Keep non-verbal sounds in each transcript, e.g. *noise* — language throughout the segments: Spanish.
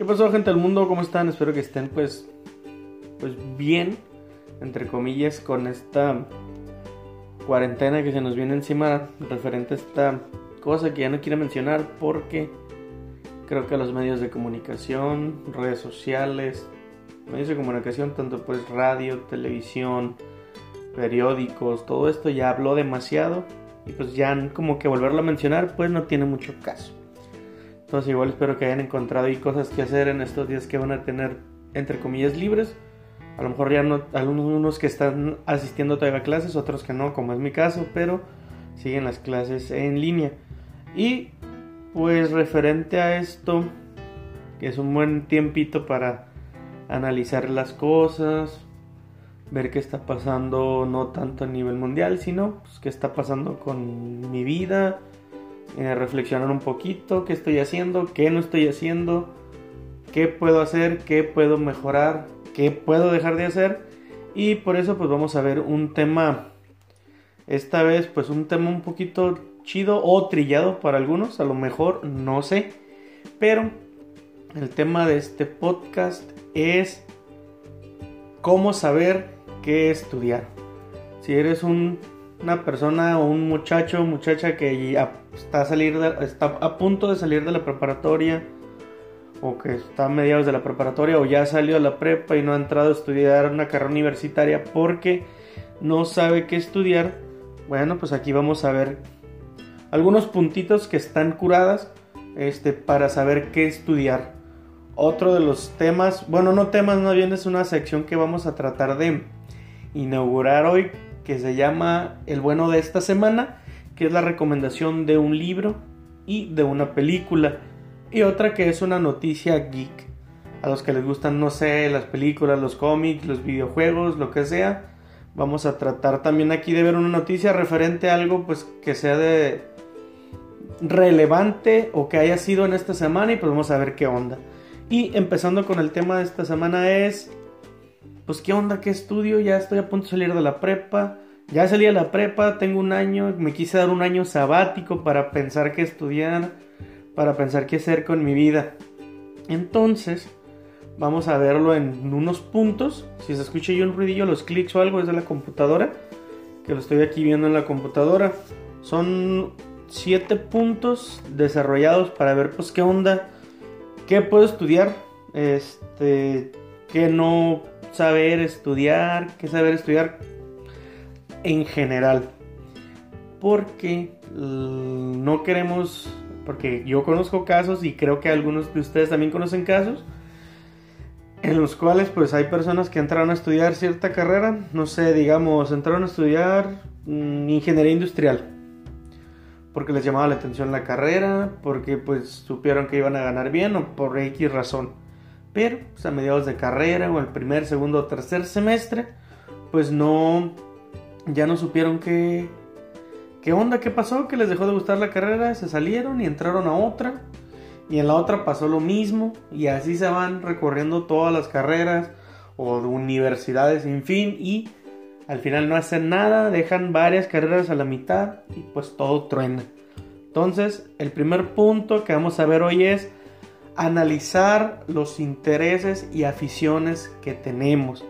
¿Qué pasó, gente del mundo? ¿Cómo están? Espero que estén, pues, pues bien, entre comillas, con esta cuarentena que se nos viene encima referente a esta cosa que ya no quiero mencionar porque creo que los medios de comunicación, redes sociales, medios de comunicación, tanto pues radio, televisión, periódicos, todo esto ya habló demasiado y pues ya como que volverlo a mencionar pues no tiene mucho caso. Entonces igual espero que hayan encontrado ahí cosas que hacer en estos días que van a tener entre comillas libres. A lo mejor ya no, algunos que están asistiendo todavía a clases, otros que no, como es mi caso, pero siguen las clases en línea. Y pues referente a esto, es un buen tiempito para analizar las cosas, ver qué está pasando no tanto a nivel mundial, sino pues, qué está pasando con mi vida, eh, reflexionar un poquito qué estoy haciendo, qué no estoy haciendo, qué puedo hacer, qué puedo mejorar, qué puedo dejar de hacer. Y por eso pues vamos a ver un tema, esta vez pues un tema un poquito chido o trillado para algunos, a lo mejor no sé. Pero el tema de este podcast es cómo saber qué estudiar. Si eres un una persona o un muchacho muchacha que está a, salir está a punto de salir de la preparatoria o que está a mediados de la preparatoria o ya salió de la prepa y no ha entrado a estudiar una carrera universitaria porque no sabe qué estudiar, bueno, pues aquí vamos a ver algunos puntitos que están curadas este, para saber qué estudiar. Otro de los temas, bueno, no temas, no bien es una sección que vamos a tratar de inaugurar hoy que se llama El bueno de esta semana, que es la recomendación de un libro y de una película. Y otra que es una noticia geek. A los que les gustan, no sé, las películas, los cómics, los videojuegos, lo que sea. Vamos a tratar también aquí de ver una noticia referente a algo pues que sea de relevante o que haya sido en esta semana y pues vamos a ver qué onda. Y empezando con el tema de esta semana es pues qué onda, qué estudio, ya estoy a punto de salir de la prepa, ya salí de la prepa, tengo un año, me quise dar un año sabático para pensar qué estudiar, para pensar qué hacer con mi vida. Entonces, vamos a verlo en unos puntos. Si se escucha yo un ruidillo, los clics o algo es de la computadora, que lo estoy aquí viendo en la computadora. Son siete puntos desarrollados para ver pues qué onda, qué puedo estudiar, este, qué no saber estudiar, qué saber estudiar en general. Porque no queremos, porque yo conozco casos y creo que algunos de ustedes también conocen casos en los cuales pues hay personas que entraron a estudiar cierta carrera, no sé, digamos, entraron a estudiar mm, ingeniería industrial. Porque les llamaba la atención la carrera, porque pues supieron que iban a ganar bien o por X razón. Pero pues, a mediados de carrera o el primer, segundo o tercer semestre, pues no, ya no supieron qué, qué onda, qué pasó, que les dejó de gustar la carrera, se salieron y entraron a otra. Y en la otra pasó lo mismo y así se van recorriendo todas las carreras o de universidades sin fin y al final no hacen nada, dejan varias carreras a la mitad y pues todo truena. Entonces, el primer punto que vamos a ver hoy es analizar los intereses y aficiones que tenemos.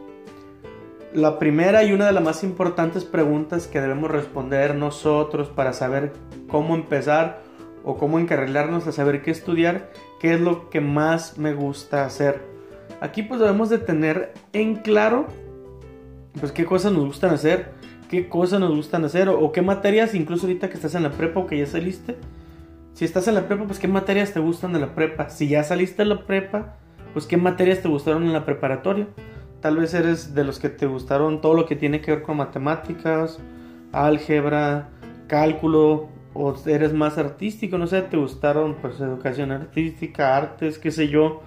La primera y una de las más importantes preguntas que debemos responder nosotros para saber cómo empezar o cómo encarrilarnos a saber qué estudiar, qué es lo que más me gusta hacer. Aquí pues debemos de tener en claro pues qué cosas nos gustan hacer, qué cosas nos gustan hacer o, o qué materias, incluso ahorita que estás en la prepa o que ya saliste, si estás en la prepa, pues qué materias te gustan de la prepa. Si ya saliste de la prepa, pues qué materias te gustaron en la preparatoria. Tal vez eres de los que te gustaron todo lo que tiene que ver con matemáticas, álgebra, cálculo, o eres más artístico, no sé, te gustaron pues educación artística, artes, qué sé yo.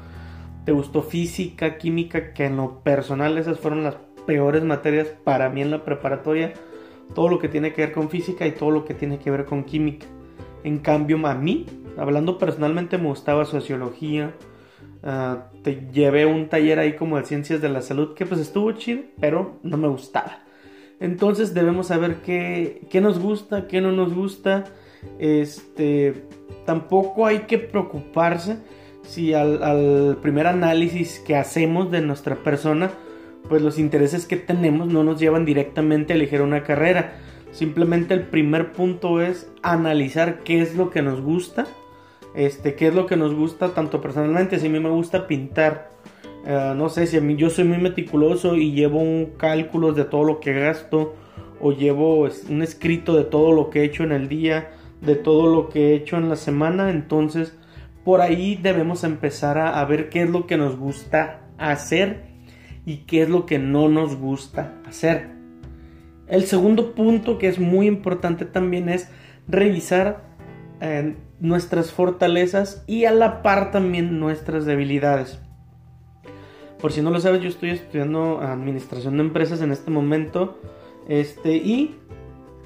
Te gustó física, química, que en lo personal esas fueron las peores materias para mí en la preparatoria. Todo lo que tiene que ver con física y todo lo que tiene que ver con química. En cambio, a mí, hablando personalmente, me gustaba sociología. Ah, te llevé un taller ahí como de ciencias de la salud que pues estuvo chido, pero no me gustaba. Entonces debemos saber qué, qué nos gusta, qué no nos gusta. Este, tampoco hay que preocuparse si al, al primer análisis que hacemos de nuestra persona, pues los intereses que tenemos no nos llevan directamente a elegir una carrera. Simplemente el primer punto es analizar qué es lo que nos gusta. Este, qué es lo que nos gusta tanto personalmente. Si a mí me gusta pintar, eh, no sé si a mí yo soy muy meticuloso y llevo un cálculo de todo lo que gasto o llevo un escrito de todo lo que he hecho en el día, de todo lo que he hecho en la semana, entonces por ahí debemos empezar a, a ver qué es lo que nos gusta hacer y qué es lo que no nos gusta hacer. El segundo punto que es muy importante también es revisar eh, nuestras fortalezas y a la par también nuestras debilidades. Por si no lo sabes, yo estoy estudiando administración de empresas en este momento. Este, y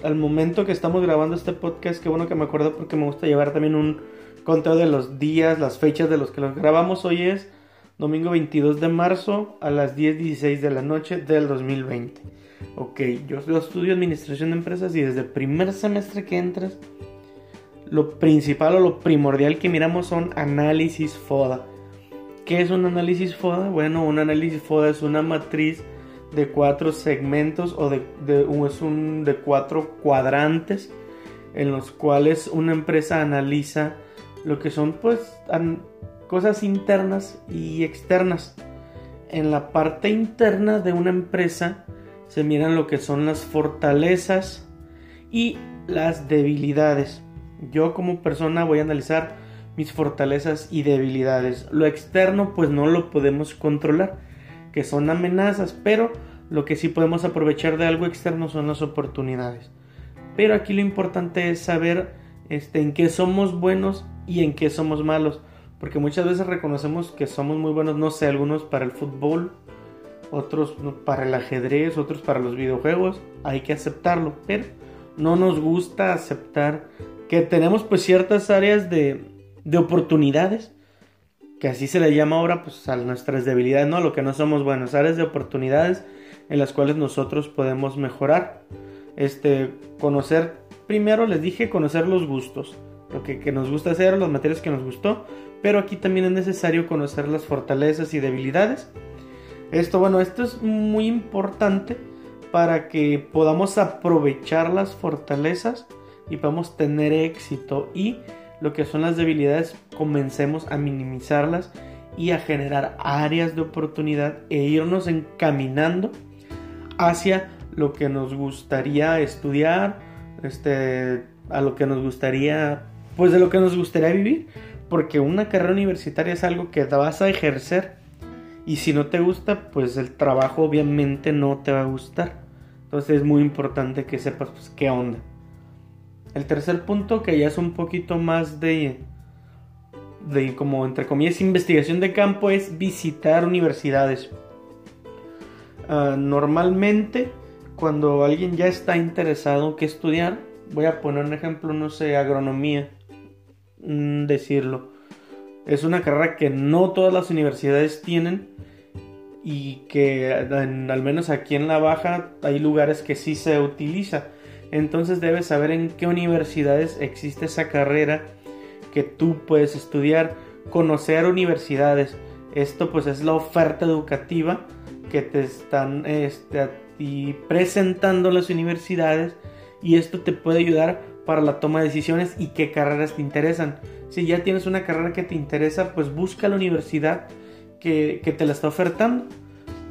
al momento que estamos grabando este podcast, qué bueno que me acuerdo porque me gusta llevar también un conteo de los días, las fechas de los que los grabamos. Hoy es domingo 22 de marzo a las 10.16 de la noche del 2020. Ok, yo estudio administración de empresas y desde el primer semestre que entras, lo principal o lo primordial que miramos son análisis FODA. ¿Qué es un análisis FODA? Bueno, un análisis FODA es una matriz de cuatro segmentos o de, es un, de cuatro cuadrantes en los cuales una empresa analiza lo que son pues cosas internas y externas. En la parte interna de una empresa se miran lo que son las fortalezas y las debilidades. Yo como persona voy a analizar mis fortalezas y debilidades. Lo externo pues no lo podemos controlar, que son amenazas, pero lo que sí podemos aprovechar de algo externo son las oportunidades. Pero aquí lo importante es saber este, en qué somos buenos y en qué somos malos. Porque muchas veces reconocemos que somos muy buenos, no sé, algunos para el fútbol, otros para el ajedrez, otros para los videojuegos. Hay que aceptarlo, pero no nos gusta aceptar que tenemos pues ciertas áreas de, de oportunidades, que así se le llama ahora pues a nuestras debilidades, no, lo que no somos buenos, áreas de oportunidades en las cuales nosotros podemos mejorar. Este, conocer, primero les dije, conocer los gustos, lo que, que nos gusta hacer, los materiales que nos gustó, pero aquí también es necesario conocer las fortalezas y debilidades. Esto, bueno, esto es muy importante para que podamos aprovechar las fortalezas y podamos tener éxito y lo que son las debilidades comencemos a minimizarlas y a generar áreas de oportunidad e irnos encaminando hacia lo que nos gustaría estudiar, este, a lo que nos gustaría, pues de lo que nos gustaría vivir, porque una carrera universitaria es algo que vas a ejercer y si no te gusta, pues el trabajo obviamente no te va a gustar. Entonces es muy importante que sepas pues, qué onda. El tercer punto que ya es un poquito más de de como entre comillas investigación de campo es visitar universidades. Ah, normalmente cuando alguien ya está interesado que estudiar, voy a poner un ejemplo, no sé, agronomía Mm, decirlo. Es una carrera que no todas las universidades tienen y que al menos aquí en la baja hay lugares que sí se utiliza. Entonces debes saber en qué universidades existe esa carrera que tú puedes estudiar, conocer universidades. Esto pues es la oferta educativa que te están este, presentando las universidades y esto te puede ayudar para la toma de decisiones y qué carreras te interesan. Si ya tienes una carrera que te interesa, pues busca la universidad que, te la está ofertando.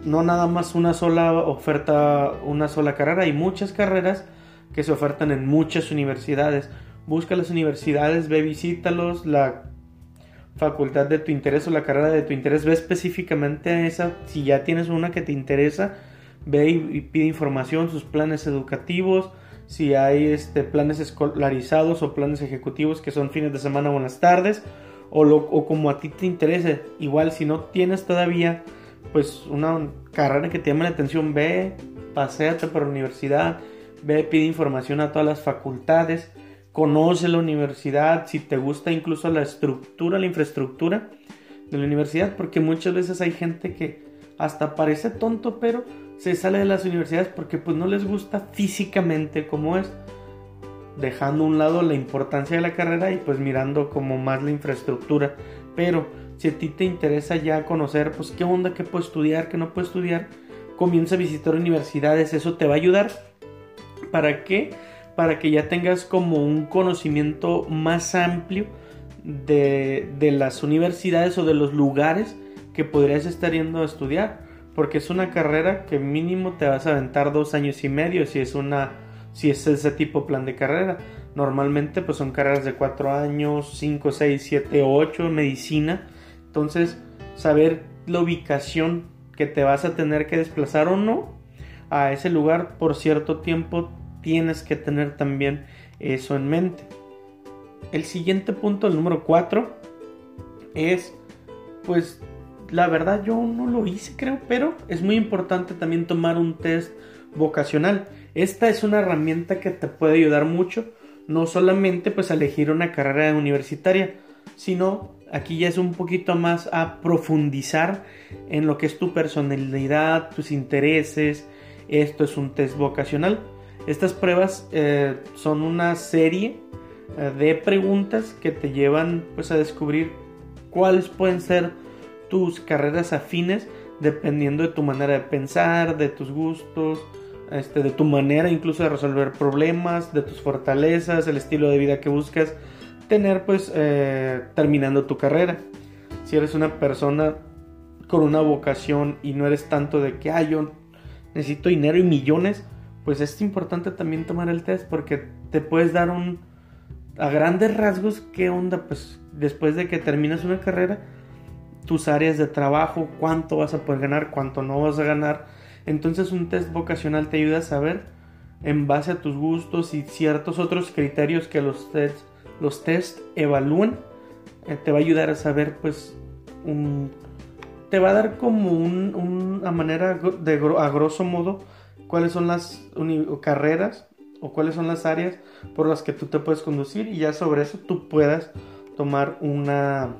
No nada más una sola oferta, una sola carrera. Hay muchas carreras que se ofertan en muchas universidades. Busca las universidades, ve, visítalos, la facultad de tu interés o la carrera de tu interés, ve específicamente esa. Si ya tienes una que te interesa, ve y pide información, sus planes educativos, si hay este, planes escolarizados o planes ejecutivos que son fines de semana o en las tardes, o, lo, o como a ti te interese. Igual, si no tienes todavía pues una carrera que te llame la atención, ve, paséate por la universidad, ve, pide información a todas las facultades, conoce la universidad, si te gusta incluso la estructura, la infraestructura de la universidad, porque muchas veces hay gente que hasta parece tonto, pero se sale de las universidades porque pues no les gusta físicamente como es, dejando a un lado la importancia de la carrera y pues mirando como más la infraestructura. Pero si a ti te interesa ya conocer, pues qué onda, qué puedo estudiar, qué no puedo estudiar, comienza a visitar universidades, eso te va a ayudar. ¿Para qué? Para que ya tengas como un conocimiento más amplio de, de las universidades o de los lugares que podrías estar yendo a estudiar. Porque es una carrera que mínimo te vas a aventar dos años y medio si es una si es ese tipo plan de carrera. Normalmente pues son carreras de cuatro años, cinco, seis, siete, ocho, medicina. Entonces, saber la ubicación que te vas a tener que desplazar o no a ese lugar por cierto tiempo, tienes que tener también eso en mente. El siguiente punto, el número 4, es pues la verdad yo no lo hice creo, pero es muy importante también tomar un test vocacional. Esta es una herramienta que te puede ayudar mucho, no solamente pues a elegir una carrera universitaria, sino Aquí ya es un poquito más a profundizar en lo que es tu personalidad, tus intereses. Esto es un test vocacional. Estas pruebas eh, son una serie eh, de preguntas que te llevan pues a descubrir cuáles pueden ser tus carreras afines dependiendo de tu manera de pensar, de tus gustos, este, de tu manera incluso de resolver problemas, de tus fortalezas, el estilo de vida que buscas tener pues eh, terminando tu carrera. Si eres una persona con una vocación y no eres tanto de que, ah, yo necesito dinero y millones, pues es importante también tomar el test porque te puedes dar un, a grandes rasgos, qué onda, pues después de que terminas una carrera, tus áreas de trabajo, cuánto vas a poder ganar, cuánto no vas a ganar. Entonces un test vocacional te ayuda a saber en base a tus gustos y ciertos otros criterios que los tests los test evalúan, eh, te va a ayudar a saber, pues, un, te va a dar como una manera de a grosso modo cuáles son las carreras o cuáles son las áreas por las que tú te puedes conducir y ya sobre eso tú puedas tomar una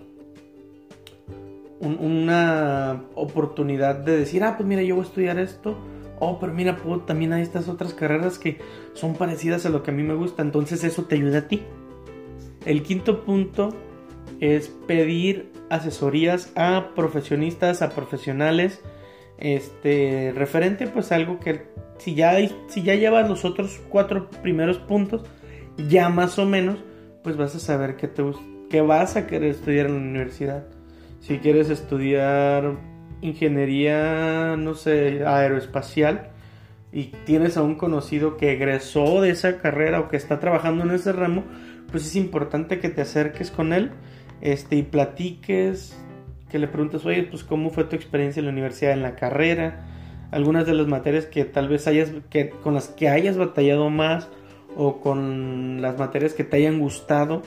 una oportunidad de decir, ah, pues mira, yo voy a estudiar esto. Oh, pero mira, también hay estas otras carreras que son parecidas a lo que a mí me gusta. Entonces eso te ayuda a ti. El quinto punto es pedir asesorías a profesionistas, a profesionales, este, referente pues algo que si ya, si ya llevas los otros cuatro primeros puntos, ya más o menos, pues vas a saber qué, te, qué vas a querer estudiar en la universidad. Si quieres estudiar ingeniería, no sé, aeroespacial, y tienes a un conocido que egresó de esa carrera o que está trabajando en ese ramo, pues es importante que te acerques con él este, y platiques, que le preguntes, oye, pues cómo fue tu experiencia en la universidad, en la carrera, algunas de las materias que tal vez hayas, que, con las que hayas batallado más o con las materias que te hayan gustado,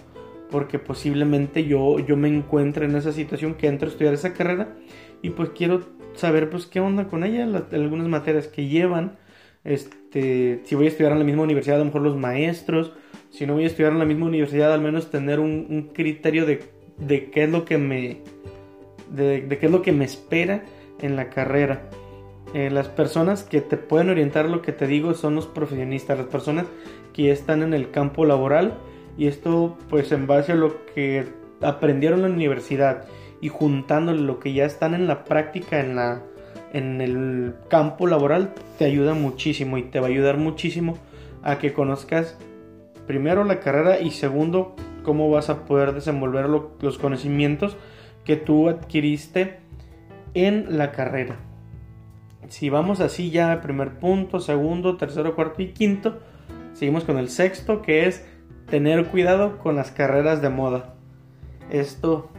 porque posiblemente yo, yo me encuentre en esa situación que entro a estudiar esa carrera y pues quiero saber pues qué onda con ella, algunas materias que llevan, este, si voy a estudiar en la misma universidad, a lo mejor los maestros, si no voy a estudiar en la misma universidad, al menos tener un, criterio de, qué es lo que me de, qué es lo que me espera en la carrera. Eh, las personas que te pueden orientar lo que te digo son los profesionistas, las personas que están en el campo laboral y esto pues en base a lo que aprendieron en la universidad y juntándole lo que ya están en la práctica en la en el campo laboral te ayuda muchísimo y te va a ayudar muchísimo a que conozcas primero la carrera y segundo cómo vas a poder desenvolver los conocimientos que tú adquiriste en la carrera. Si vamos así ya, primer punto, segundo, tercero, cuarto y quinto, seguimos con el sexto que es tener cuidado con las carreras de moda. Esto,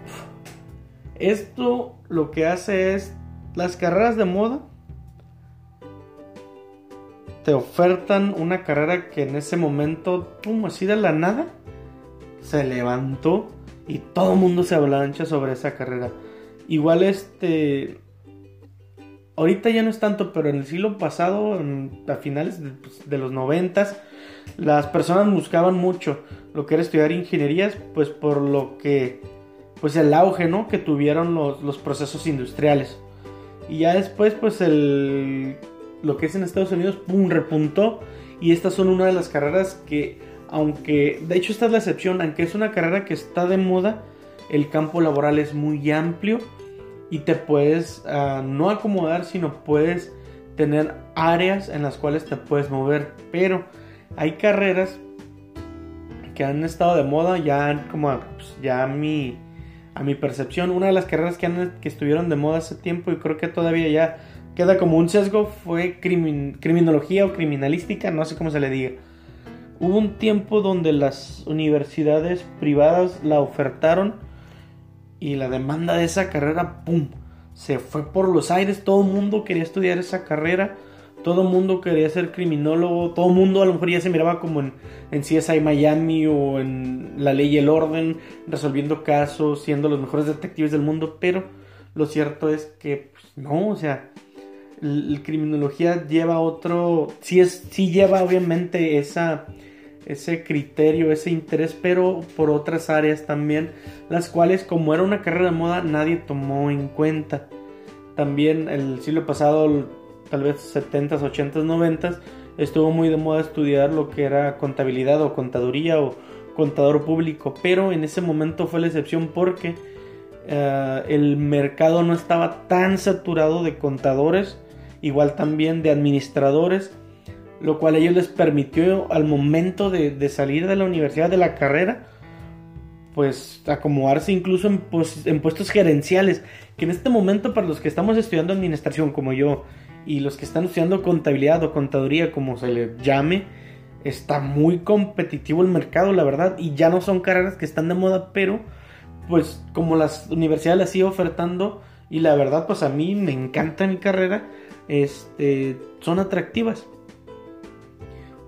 esto lo que hace es las carreras de moda te ofertan una carrera que en ese momento, pum, así de la nada, se levantó y todo el mundo se avalancha sobre esa carrera. Igual este... Ahorita ya no es tanto, pero en el siglo pasado, a finales de, pues, los noventas, las personas buscaban mucho lo que era estudiar ingenierías, pues por lo que, pues el auge, ¿no? Que tuvieron los, los procesos industriales. Y ya después, pues el lo que es en Estados Unidos, ¡pum!, repuntó. Y estas son una de las carreras que, aunque, de hecho esta es la excepción, aunque es una carrera que está de moda, el campo laboral es muy amplio y te puedes ah, no acomodar, sino puedes tener áreas en las cuales te puedes mover. Pero hay carreras que han estado de moda ya como pues, ya a mi, a mi percepción. Una de las carreras que, han, que estuvieron de moda hace tiempo y creo que todavía ya queda como un sesgo fue criminología o criminalística, no sé cómo se le diga. Hubo un tiempo donde las universidades privadas la ofertaron y la demanda de esa carrera, ¡pum! Se fue por los aires, todo el mundo quería estudiar esa carrera, todo mundo quería ser criminólogo, todo mundo a lo mejor ya se miraba como en, en CSI Miami o en La Ley y el Orden, resolviendo casos, siendo los mejores detectives del mundo, pero lo cierto es que pues, no, o sea, la criminología lleva otro, sí, es, sí lleva obviamente esa ese criterio, ese interés, pero por otras áreas también, las cuales como era una carrera de moda nadie tomó en cuenta. También el siglo pasado, tal vez 70s, 80s, 90s, estuvo muy de moda estudiar lo que era contabilidad o contaduría o contador público, pero en ese momento fue la excepción porque eh, el mercado no estaba tan saturado de contadores, igual también de administradores, lo cual a ellos les permitió al momento de, salir de la universidad, de la carrera, pues acomodarse incluso en, en, puestos gerenciales, que en este momento para los que estamos estudiando administración como yo y los que están estudiando contabilidad o contaduría como se le llame, está muy competitivo el mercado, la verdad, y ya no son carreras que están de moda, pero pues como las universidades las sigo ofertando y la verdad pues a mí me encanta mi carrera, este, son atractivas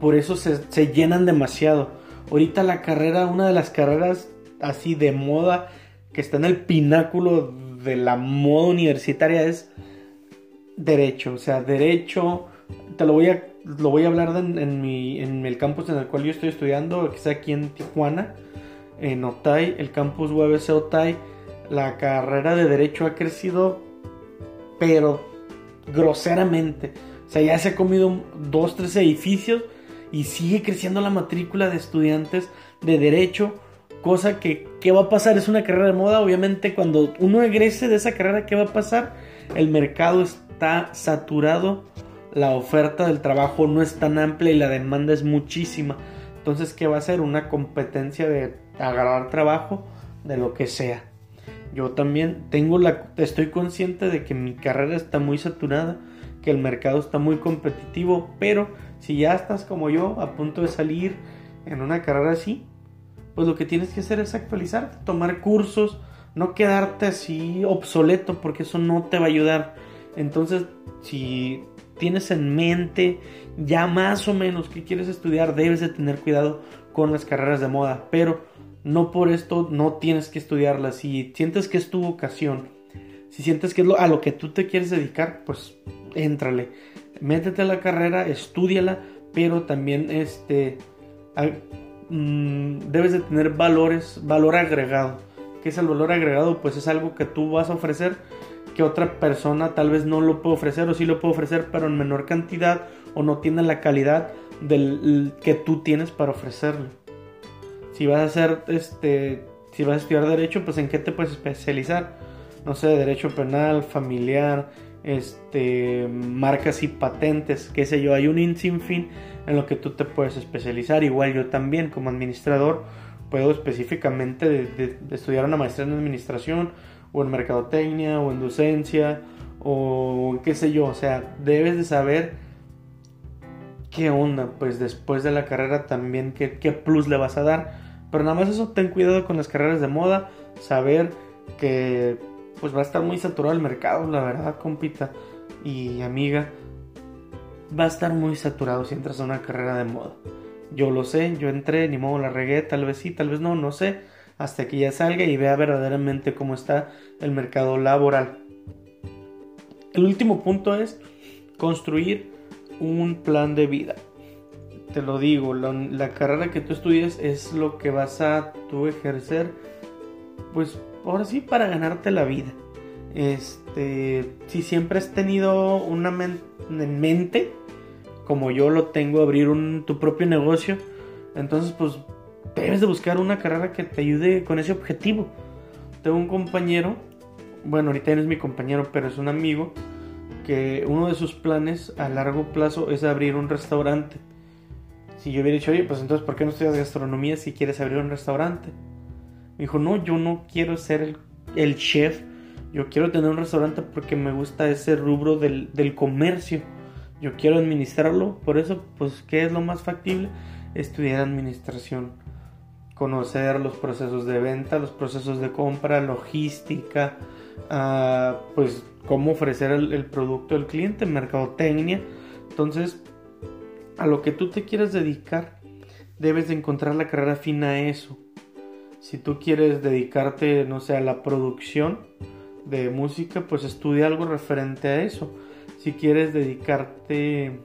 por eso se, llenan demasiado. Ahorita la carrera, una de las carreras así de moda que está en el pináculo de la moda universitaria es derecho. O sea, derecho, te lo voy a, lo voy a hablar en, mi, en el campus en el cual yo estoy estudiando, que está aquí en Tijuana, en Otay, el campus UABC Otay. La carrera de derecho ha crecido, pero groseramente. O sea, ya se ha comido dos, tres edificios y sigue creciendo la matrícula de estudiantes de derecho, cosa que ¿qué va a pasar? Es una carrera de moda, obviamente cuando uno egrese de esa carrera, ¿qué va a pasar? El mercado saturado, la oferta del trabajo no es tan amplia y la demanda es muchísima. Entonces, ¿qué va a ser? Una competencia de agarrar trabajo de lo que sea. Yo también tengo la estoy consciente de que mi carrera está muy saturada, que el mercado está muy competitivo, pero si ya estás como yo a punto de salir en una carrera así, pues lo que tienes que hacer es actualizarte, tomar cursos, no quedarte así obsoleto porque eso no te va a ayudar. Entonces, si tienes en mente ya más o menos qué quieres estudiar, debes de tener cuidado con las carreras de moda, pero no por esto no tienes que estudiarlas. Si sientes que es tu vocación, si sientes que es a lo que tú te quieres dedicar, pues éntrale métete a la carrera, estudiala, pero también este, mm, debes de tener valores, valor agregado. ¿Qué es el valor agregado? Pues es algo que tú vas a ofrecer que otra persona tal vez no lo puede ofrecer o sí lo puede ofrecer, pero en menor cantidad o no tiene la calidad del que tú tienes para ofrecerle. Si vas a hacer este, si vas a estudiar derecho, pues en qué te puedes especializar? No sé, derecho penal, familiar, este, marcas y patentes, qué sé yo, hay un sinfín en lo que tú te puedes especializar. Igual yo también como administrador puedo específicamente estudiar una maestría en administración o en mercadotecnia o en docencia o qué sé yo, o sea, debes de saber qué onda, pues después de la carrera también qué, qué plus le vas a dar. Pero nada más eso, ten cuidado con las carreras de moda, saber que pues va a estar muy saturado el mercado, la verdad, compita y amiga. Va a estar muy saturado si entras a una carrera de moda. Yo lo sé, yo entré, ni modo la regué, tal vez sí, tal vez no, no sé. Hasta que ya salga y vea verdaderamente cómo está el mercado laboral. El último punto es construir un plan de vida. Te lo digo, la, carrera que tú estudies es lo que vas a tú ejercer, pues ahora sí, para ganarte la vida. Este, si siempre has tenido una en mente, como yo lo tengo, abrir tu propio negocio, entonces pues debes de buscar una carrera que te ayude con ese objetivo. tengo un compañero, bueno, ahorita no es mi compañero, pero es un amigo, que uno de sus planes a largo plazo es abrir un restaurante. Si yo hubiera dicho, oye, pues entonces, ¿por qué no estudias gastronomía si quieres abrir un restaurante? Me dijo, no, yo no quiero ser el, chef, yo quiero tener un restaurante porque me gusta ese rubro del, del comercio. Yo quiero administrarlo, por eso, pues, ¿qué es lo más factible? Estudiar administración conocer los procesos de venta, los procesos de compra, logística, uh, pues cómo ofrecer el, el, producto al cliente, mercadotecnia. Entonces, a lo que tú te quieras dedicar, debes de encontrar la carrera fina a eso. Si tú quieres dedicarte, no sé, a la producción de música, pues estudia algo referente a eso. Si quieres dedicarte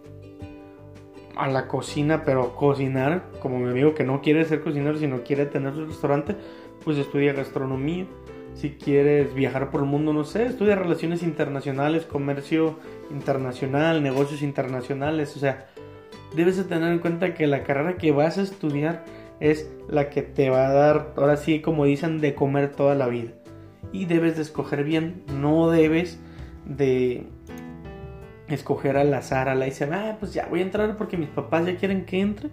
a la cocina, pero cocinar, como mi amigo que no quiere ser cocinero, sino quiere tener su restaurante, pues estudia gastronomía. Si quieres viajar por el mundo, no sé, estudia relaciones internacionales, comercio internacional, negocios internacionales, o sea, debes de tener en cuenta que la carrera que vas a estudiar es la que te va a dar, ahora sí, como dicen, de comer toda la vida. Y debes de escoger bien, no debes de escoger al azar, a la y dice, ah, pues ya voy a entrar porque mis papás ya quieren que entre.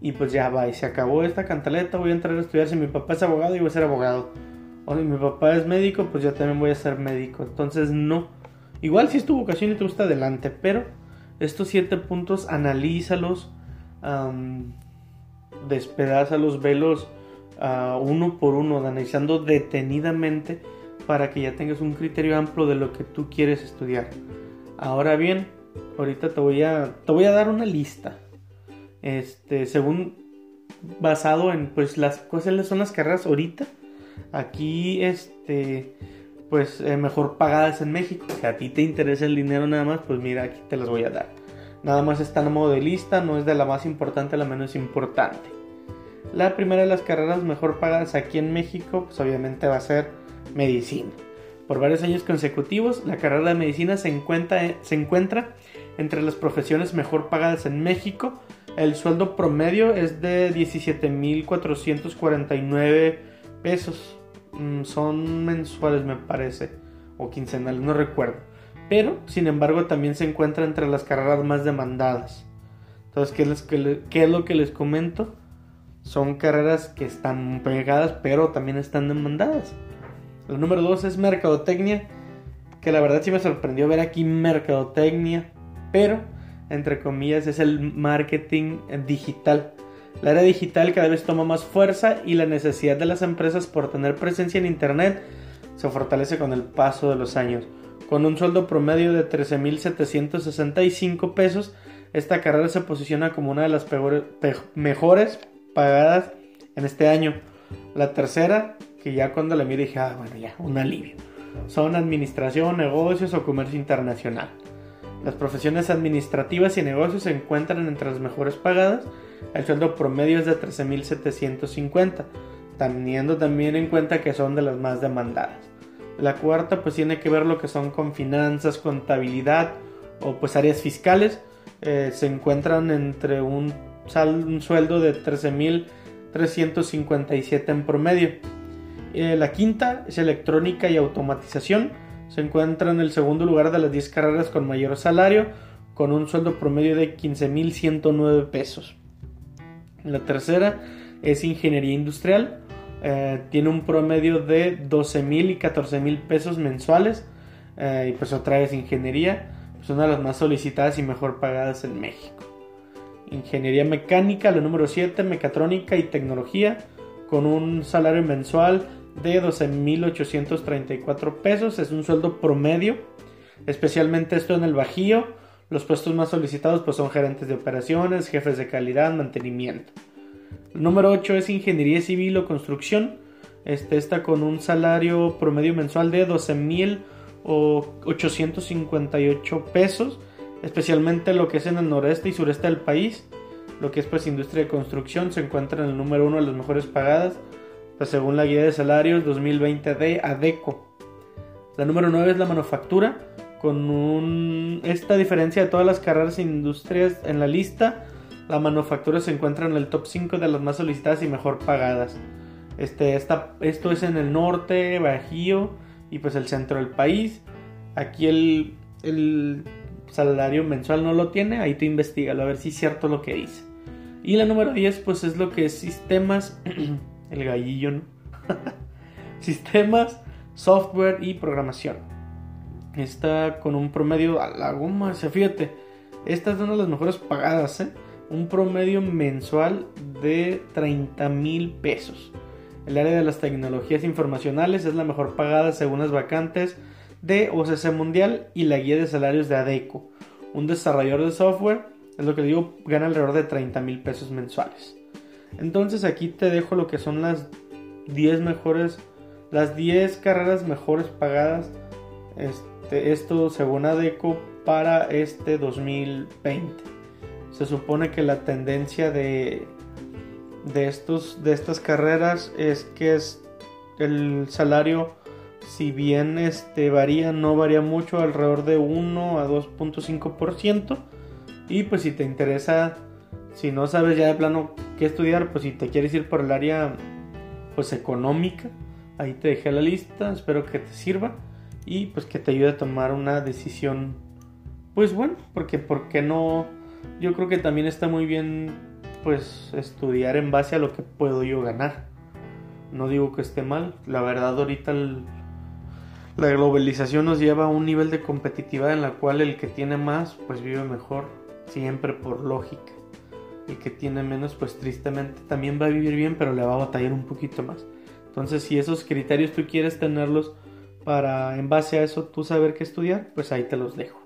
Y pues ya va, y se acabó esta cantaleta, voy a entrar a estudiar. Si mi papá es abogado, y voy a ser abogado. O si mi papá es médico, pues yo también voy a ser médico. Entonces, no. Igual si es tu vocación y te gusta, adelante. Pero estos siete puntos, analízalos, um, despedázalos, velos uh, uno por uno, analizando detenidamente para que ya tengas un criterio amplio de lo que tú quieres estudiar. Ahora bien, ahorita te voy a, te voy a dar una lista. Este, según basado en pues las cuáles son las carreras ahorita. Aquí este pues eh, mejor pagadas en México. Si a ti te interesa el dinero nada más, pues mira, aquí te las voy a dar. Nada más está en modo de lista, no es de la más importante a la menos importante. La primera de las carreras mejor pagadas aquí en México, pues obviamente va a ser medicina. Por varios años consecutivos, la carrera de medicina se encuentra, se encuentra entre las profesiones mejor pagadas en México. El sueldo promedio es de 17.449 pesos. Mm, son mensuales, me parece, o quincenales, no recuerdo. Pero, sin embargo, también se encuentra entre las carreras más demandadas. Entonces, ¿qué, les, qué es lo que les comento? Son carreras que están pegadas, pero también están demandadas. La número 2 es mercadotecnia, que la verdad sí me sorprendió ver aquí mercadotecnia, pero entre comillas es el marketing digital. La era digital cada vez toma más fuerza y la necesidad de las empresas por tener presencia en Internet se fortalece con el paso de los años. Con un sueldo promedio de 13.765 pesos, esta carrera se posiciona como una de las mejores pagadas en este año. La tercera que ya cuando la miré dije, ah, bueno, ya, un alivio. Son administración, negocios o comercio internacional. Las profesiones administrativas y negocios se encuentran entre las mejores pagadas. El sueldo promedio es de 13.750, teniendo también en cuenta que son de las más demandadas. La cuarta pues tiene que ver lo que son con finanzas, contabilidad o pues áreas fiscales. Eh, se encuentran entre un, un sueldo de 13.357 en promedio. Eh, la quinta es electrónica y automatización. Se encuentra en el segundo lugar de las 10 carreras con mayor salario, con un sueldo promedio de 15.109 pesos. La tercera es ingeniería industrial. Eh, tiene un promedio de 12.000 y 14.000 pesos mensuales. Eh, y pues otra vez ingeniería. Es una de las más solicitadas y mejor pagadas en México. Ingeniería mecánica, la número 7, mecatrónica y tecnología, con un salario mensual de 12.834 pesos. Es un sueldo promedio, especialmente esto en el Bajío. Los puestos más solicitados pues, son gerentes de operaciones, jefes de calidad, mantenimiento. El número 8 es ingeniería civil o construcción. Este está con un salario promedio mensual de 12.858 pesos, especialmente lo que es en el noreste y sureste del país. Lo que es pues industria de construcción se encuentra en el número 1 de las mejores pagadas pues, según la guía de salarios 2020 de ADECO. La número 9 es la manufactura, con un... esta diferencia de todas las carreras e industrias en la lista, la manufactura se encuentra en el top 5 de las más solicitadas y mejor pagadas. Este, esta, esto es en el norte, Bajío y pues el centro del país. Aquí el, el salario mensual no lo tiene, ahí tú investigalo a ver si es cierto lo que dice. Y la número 10 pues es lo que es sistemas, *clears throat* el gallillo, ¿no? *laughs* sistemas, software y programación. Está con un promedio a la goma, o sea, fíjate, esta es una de las mejores pagadas, ¿eh? Un promedio mensual de 30 mil pesos. El área de las tecnologías informacionales es la mejor pagada según las vacantes de OCC Mundial y la guía de salarios de ADECO. Un desarrollador de software, es lo que digo, gana alrededor de 30 mil pesos mensuales. Entonces aquí te dejo lo que son las 10 mejores, las 10 carreras mejores pagadas. Este, esto según ADECO para este 2020. Se supone que la tendencia de, de, estos, de estas carreras es que es el salario si bien este varía, no varía mucho, alrededor de 1 a 2.5%. Y pues si te interesa, si no sabes ya de plano qué estudiar, pues si te quieres ir por el área pues económica, ahí te dejé la lista, espero que te sirva y pues que te ayude a tomar una decisión pues bueno, porque por qué no yo creo que también está muy bien pues estudiar en base a lo que puedo yo ganar. No digo que esté mal, la verdad ahorita la globalización nos lleva a un nivel de competitividad en la cual el que tiene más pues vive mejor, siempre por lógica. El que tiene menos pues tristemente también va a vivir bien pero le va a batallar un poquito más. Entonces si esos criterios tú quieres tenerlos para en base a eso tú saber qué estudiar, pues ahí te los dejo.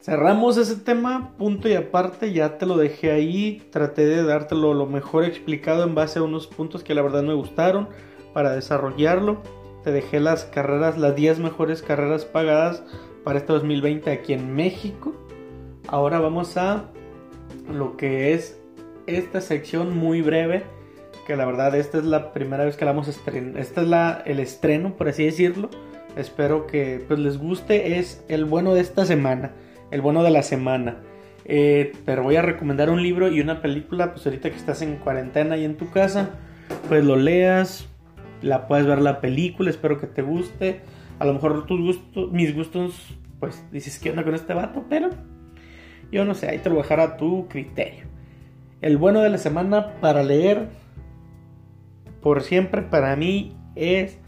Cerramos ese tema, punto y aparte, ya te lo dejé ahí, traté de dártelo lo mejor explicado en base a unos puntos que la verdad me gustaron para desarrollarlo te dejé las carreras, las 10 mejores carreras pagadas para este 2020 aquí en México. Ahora vamos a lo que es esta sección muy breve, que la verdad esta es la primera vez que la vamos a estrenar, esta es la, el estreno, por así decirlo. Espero que pues, les guste, es el bueno de esta semana, el bueno de la semana. Eh, pero voy a recomendar un libro y una película, pues ahorita que estás en cuarentena y en tu casa, pues lo leas, la puedes ver la película, espero que te guste. A lo mejor tus gustos, mis gustos, pues dices que onda con este vato, pero yo no sé, ahí te lo a tu criterio. El bueno de la semana para leer, por siempre para mí, es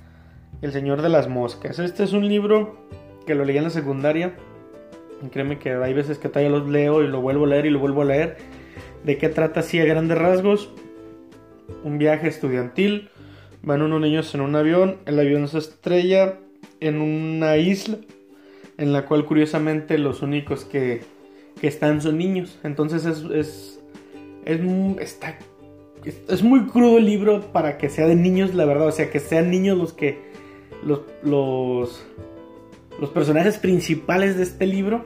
El Señor de las Moscas. Este es un libro que lo leí en la secundaria. Créeme que hay veces que todavía los leo y lo vuelvo a leer y lo vuelvo a leer. ¿De qué trata así a grandes rasgos? Un viaje estudiantil Van unos niños en un avión, el avión se estrella en una isla en la cual curiosamente los únicos que, están son niños. Entonces es, es, es, está, es, muy crudo el libro para que sea de niños, la verdad. O sea, que sean niños los que... Los, los, los personajes principales de este libro.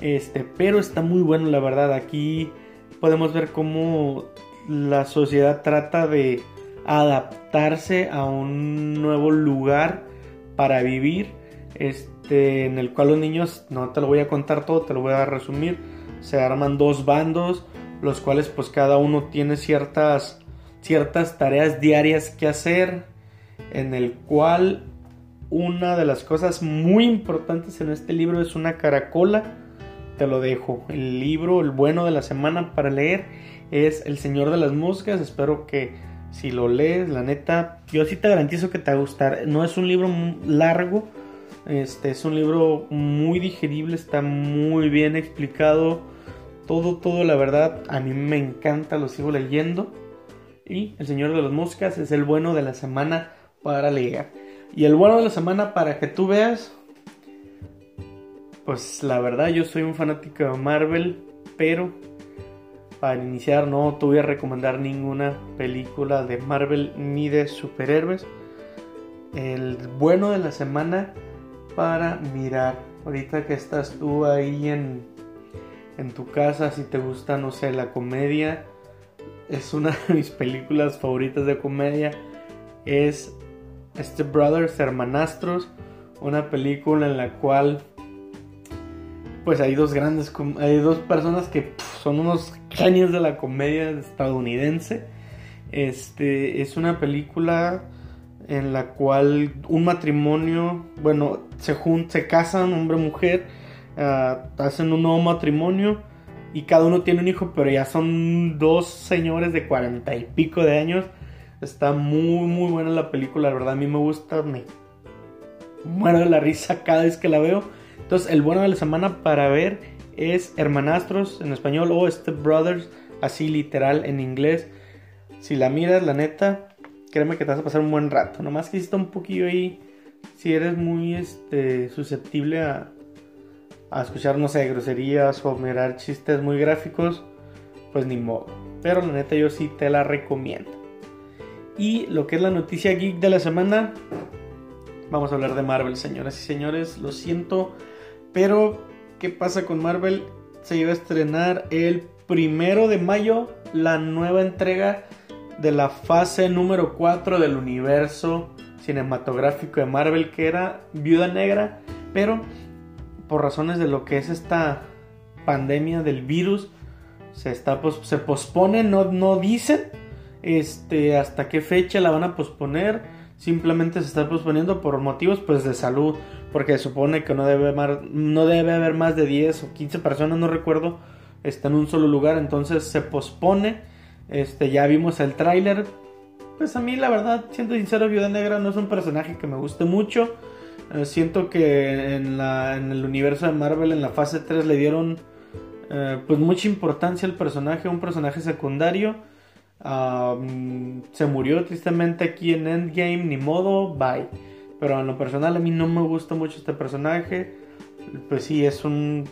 Este, pero está muy bueno, la verdad. Aquí podemos ver cómo la sociedad trata de adaptarse a un nuevo lugar para vivir, en el cual los niños, no te lo voy a contar todo, te lo voy a resumir, se arman dos bandos, los cuales pues cada uno tiene ciertas, ciertas tareas diarias que hacer, en el cual una de las cosas muy importantes en este libro es una caracola, te lo dejo, el libro, el bueno de la semana para leer es El Señor de las Moscas, espero que si lo lees, la neta, yo sí te garantizo que te va a gustar. No es un libro largo, este es un libro muy digerible, está muy bien explicado. Todo, todo, la verdad, a mí me encanta, lo sigo leyendo. Y El Señor de las Moscas es el bueno de la semana para leer. Y el bueno de la semana para que tú veas. Pues la verdad, yo soy un fanático de Marvel, pero para iniciar no te voy a recomendar ninguna película de Marvel ni de superhéroes. El bueno de la semana para mirar. Ahorita que estás tú ahí en, en tu casa, si te gusta, no sé, la comedia. Es una de mis películas favoritas de comedia. Es este Brothers Hermanastros. Una película en la cual pues hay dos grandes, hay dos personas que son unos genios de la comedia estadounidense. Este es una película en la cual un matrimonio, bueno, se juntan, se casan, hombre mujer, ah, hacen un nuevo matrimonio y cada uno tiene un hijo, pero ya son dos señores de cuarenta y pico de años. Está muy, muy buena la película, la verdad a mí me gusta, me muero de la risa cada vez que la veo. Entonces, el bueno de la semana para ver es Hermanastros en español o Step Brothers, así literal en inglés. Si la miras, la neta, créeme que te vas a pasar un buen rato. Nomás que está un poquillo ahí, si eres muy este, susceptible a, a escuchar, no sé, groserías o mirar chistes muy gráficos, pues ni modo. Pero la neta yo sí te la recomiendo. Y lo que es la noticia geek de la semana, vamos a hablar de Marvel, señoras y señores. Lo siento, pero ¿qué pasa con Marvel? Se iba a estrenar el primero de mayo la nueva entrega de la fase número 4 del universo cinematográfico de Marvel, que era Viuda Negra, pero por razones de lo que es esta pandemia del virus, se, está, se pospone, no, no dicen este, hasta qué fecha la van a posponer. Simplemente se está posponiendo por motivos pues de salud, porque se supone que no debe, no debe haber más de 10 o 15 personas, no recuerdo, está en un solo lugar, entonces se pospone. Este, ya vimos el tráiler. Pues a mí la verdad, siendo sincero, Viuda Negra no es un personaje que me guste mucho. Eh, siento que en, la, en, el universo de Marvel, en la fase 3, le dieron eh, pues mucha importancia al personaje, un personaje secundario. se murió tristemente aquí en Endgame, ni modo, bye. Pero en lo personal a mí no me gusta mucho este personaje. Pues sí, es un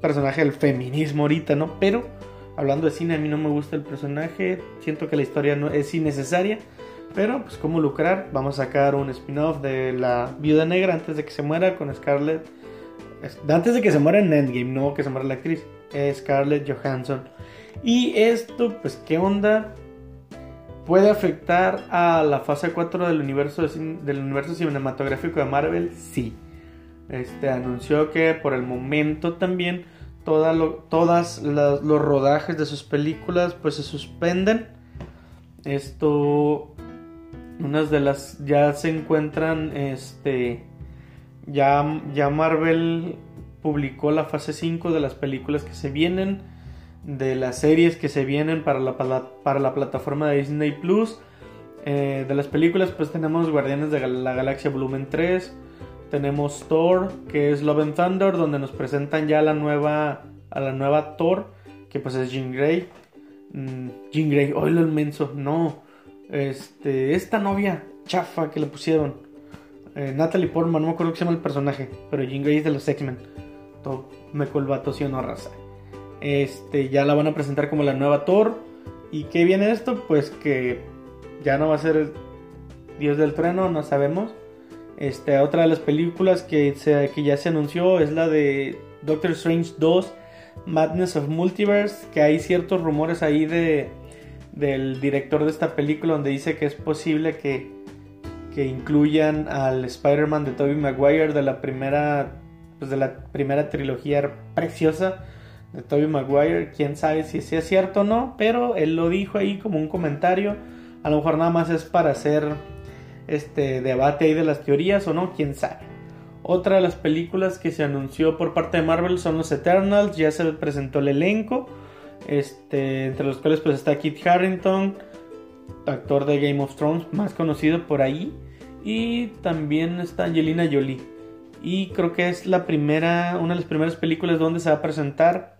personaje del feminismo ahorita, ¿no? Pero hablando de cine, a mí no me gusta el personaje. Siento que la historia no es innecesaria. Pero, pues, ¿cómo lucrar? Vamos a sacar un spin-off de la Viuda Negra antes de que se muera con Scarlett. Antes de que se muera en Endgame, no que se muera la actriz. Scarlett Johansson. Y esto, pues, ¿qué onda? ¿Puede afectar a la fase 4 del universo, del universo cinematográfico de Marvel? Sí. Este anunció que por el momento también toda todas los rodajes de sus películas pues se suspenden. Esto unas de las ya se encuentran este ya ya Marvel publicó la fase 5 de las películas que se vienen de las series que se vienen para la, para la plataforma de Disney Plus eh, de las películas pues tenemos Guardianes de la Galaxia Volumen 3 tenemos Thor que es Love and Thunder donde nos presentan ya la nueva a la nueva Thor que pues es Jean Grey mm, Jean Grey hoy lo inmenso no este, esta novia chafa que le pusieron. Eh, Natalie Portman, no me acuerdo que se llama el personaje, pero Jean Grey es de los X-Men. Me colbato, si o no raza. Este, ya la van a presentar como la nueva Thor. ¿Y qué viene esto? Pues que ya no va a ser Dios del Trueno, no sabemos. Este, otra de las películas que, que ya se anunció es la de Doctor Strange 2, Madness of Multiverse, que hay ciertos rumores ahí de del director de esta película donde dice que es posible que, que incluyan al Spider-Man de Tobey Maguire de la primera pues de la primera trilogía preciosa de Tobey Maguire, quién sabe si sea cierto o no, pero él lo dijo ahí como un comentario, a lo mejor nada más es para hacer este debate ahí de las teorías o no, quién sabe. Otra de las películas que se anunció por parte de Marvel son los Eternals, ya se presentó el elenco. Este, entre los cuales pues está Kit Harrington, actor de Game of Thrones, más conocido por ahí. Y también está Angelina Jolie. Y creo que es la primera, una de las primeras películas donde se va a presentar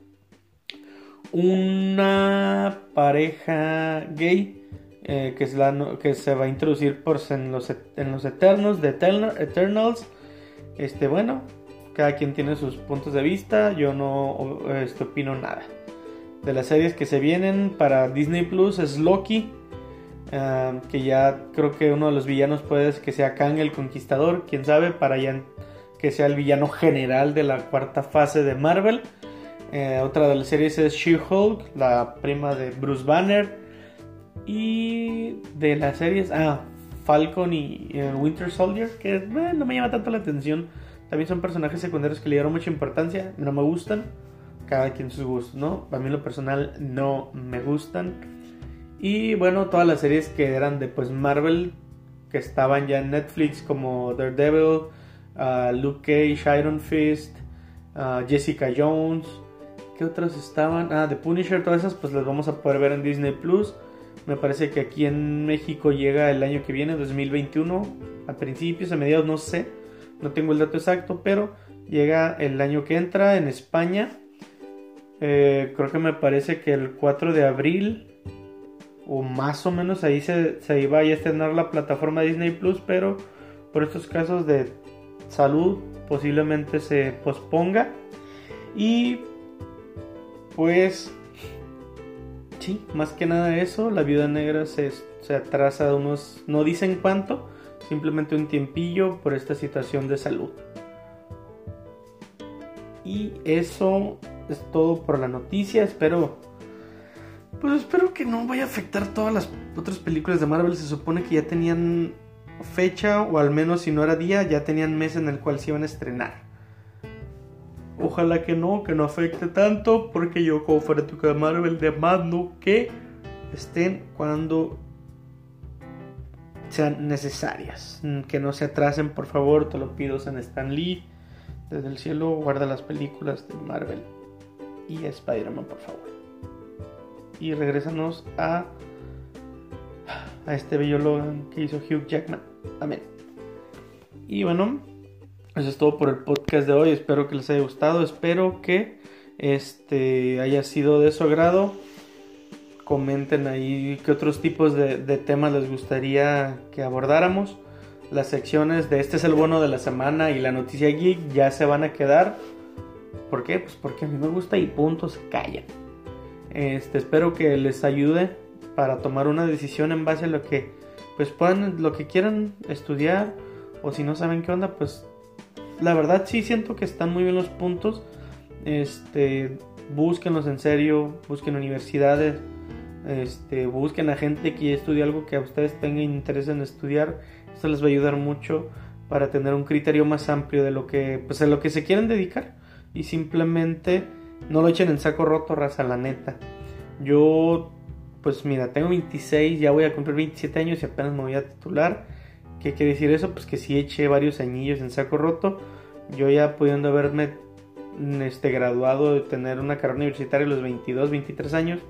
una pareja gay eh, que, es la, que se va a introducir por, en, los, en los Eternos, de Eternals. Este, bueno, cada quien tiene sus puntos de vista, yo no este, opino nada de las series que se vienen para Disney Plus es Loki. Ah, que ya creo que uno de los villanos puede que sea Kang el Conquistador, quién sabe, para ya que sea el villano general de la cuarta fase de Marvel. Eh, otra de las series es She-Hulk, la prima de Bruce Banner. Y de las series, ah, Falcon y Winter Soldier, que eh, no me llama tanto la atención. También son personajes secundarios que le dieron mucha importancia, no me gustan cada quien sus gustos, ¿no? A mí lo personal no me gustan. Y bueno, todas las series que eran de pues Marvel, que estaban ya en Netflix, como Daredevil, uh, Luke Cage, Iron Fist, uh, Jessica Jones. ¿Qué otras estaban? Ah, The Punisher, todas esas pues las vamos a poder ver en Disney Plus. Me parece que aquí en México llega el año que viene, 2021, a principios, a mediados, no sé, no tengo el dato exacto, pero llega el año que entra en España. Eh, creo que me parece que el 4 de abril, o más o menos ahí se, se iba a estrenar la plataforma Disney Plus, pero por estos casos de salud posiblemente se posponga. Y pues Sí, más que nada eso, la viuda negra se, se atrasa unos, no dicen cuánto, simplemente un tiempillo por esta situación de salud. Y eso es todo por la noticia, espero... Pues espero que no vaya a afectar todas las otras películas de Marvel. Se supone que ya tenían fecha, o al menos si no era día, ya tenían mes en el cual se iban a estrenar. Ojalá que no, que no afecte tanto, porque yo como fanático de Marvel demando que estén cuando sean necesarias. Que no se atrasen, por favor, te lo pido en Stan Lee. Desde el cielo guarda las películas de Marvel y Spider-Man, por favor. Y regresanos a, a este bello Logan que hizo Hugh Jackman. Amén. Y bueno, eso es todo por el podcast de hoy. Espero que les haya gustado. Espero que este haya sido de su agrado. Comenten ahí qué otros tipos de, temas les gustaría que abordáramos. Las secciones de este es el bono de la semana y la noticia geek ya se van a quedar. ¿Por qué? Pues porque a mí me gusta y punto, se callan. Este, espero que les ayude para tomar una decisión en base a lo que pues puedan, lo que quieran estudiar o si no saben qué onda, pues la verdad sí siento que están muy bien los puntos. Este, búsquenlos en serio, busquen universidades, este, busquen a gente que estudie algo que a ustedes tengan interés en estudiar. Esto les va a ayudar mucho para tener un criterio más amplio de lo que, pues, a lo que se quieren dedicar y simplemente no lo echen en saco roto, raza, la neta. Yo, pues mira, tengo 26, ya voy a cumplir 27 años y apenas me voy a titular ¿Qué quiere decir eso? Pues que si eché varios añillos en saco roto. Yo ya pudiendo haberme este, graduado de tener una carrera universitaria a los 22, 23 años,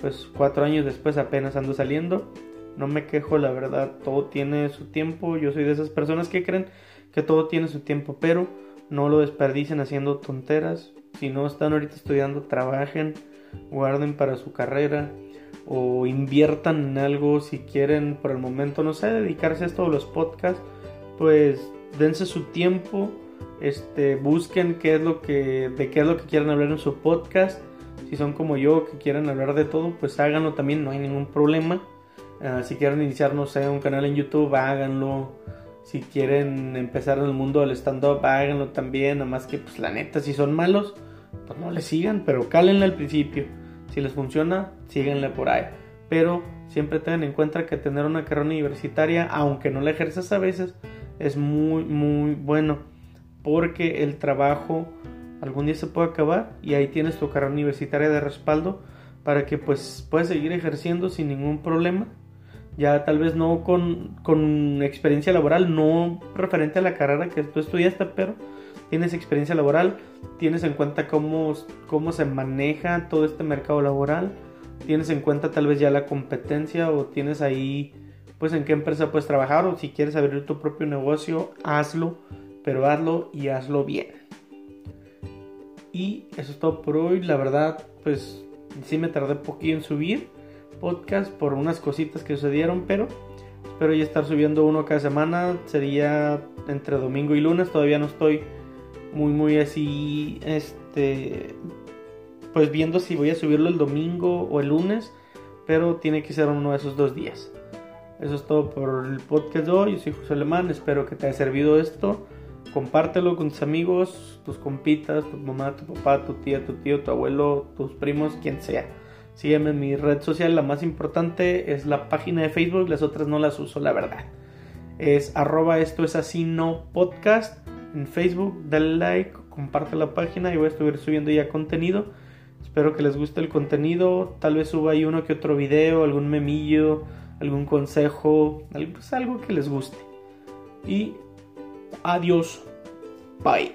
pues cuatro años después apenas ando saliendo. No me quejo, la verdad, todo tiene su tiempo. Yo soy de esas personas que creen que todo tiene su tiempo, pero no lo desperdicien haciendo tonteras. Si no están ahorita estudiando, trabajen, guarden para su carrera o inviertan en algo si quieren por el momento, no sé, dedicarse a esto de los podcasts, pues dense su tiempo, este, busquen qué es lo que, de qué es lo que quieren hablar en su podcast. Si son como yo que quieren hablar de todo, pues háganlo también, no hay ningún problema. Ah, si quieren iniciar, no sé, un canal en YouTube, háganlo. Si quieren empezar en el mundo del stand-up, háganlo también. Nada más que, pues la neta, si son malos, pues no le sigan, pero cálenle al principio. Si les funciona, síguenle por ahí. Pero siempre tengan en cuenta que tener una carrera universitaria, aunque no la ejerzas a veces, es muy, muy bueno. Porque el trabajo algún día se puede acabar y ahí tienes tu carrera universitaria de respaldo para que pues puedas seguir ejerciendo sin ningún problema. Ya tal vez no con, con experiencia laboral, no referente a la carrera que tú estudiaste, pero tienes experiencia laboral, tienes en cuenta cómo, cómo se maneja todo este mercado laboral, tienes en cuenta tal vez ya la competencia o tienes ahí pues en qué empresa puedes trabajar o si quieres abrir tu propio negocio, hazlo, pero hazlo y hazlo bien. Y eso es todo por hoy, la verdad pues sí me tardé poquito en subir podcast por unas cositas que sucedieron, pero espero ya estar subiendo uno cada semana, sería entre domingo y lunes, todavía no estoy muy, muy así, este, pues viendo si voy a subirlo el domingo o el lunes, pero tiene que ser uno de esos dos días. Eso es todo por el podcast de hoy. Yo soy José Alemán, espero que te haya servido esto. Compártelo con tus amigos, tus compitas, tu mamá, tu papá, tu tía, tu tío, tu abuelo, tus primos, quien sea. Sígueme en mi red social, la más importante es la página de Facebook, las otras no las uso, la verdad. Es arroba esto es así no podcast en Facebook, dale like, comparte la página y voy a estar subiendo ya contenido. Espero que les guste el contenido. Tal vez suba ahí uno que otro video, algún memillo, algún consejo, algo, pues algo que les guste. Y adiós. Bye.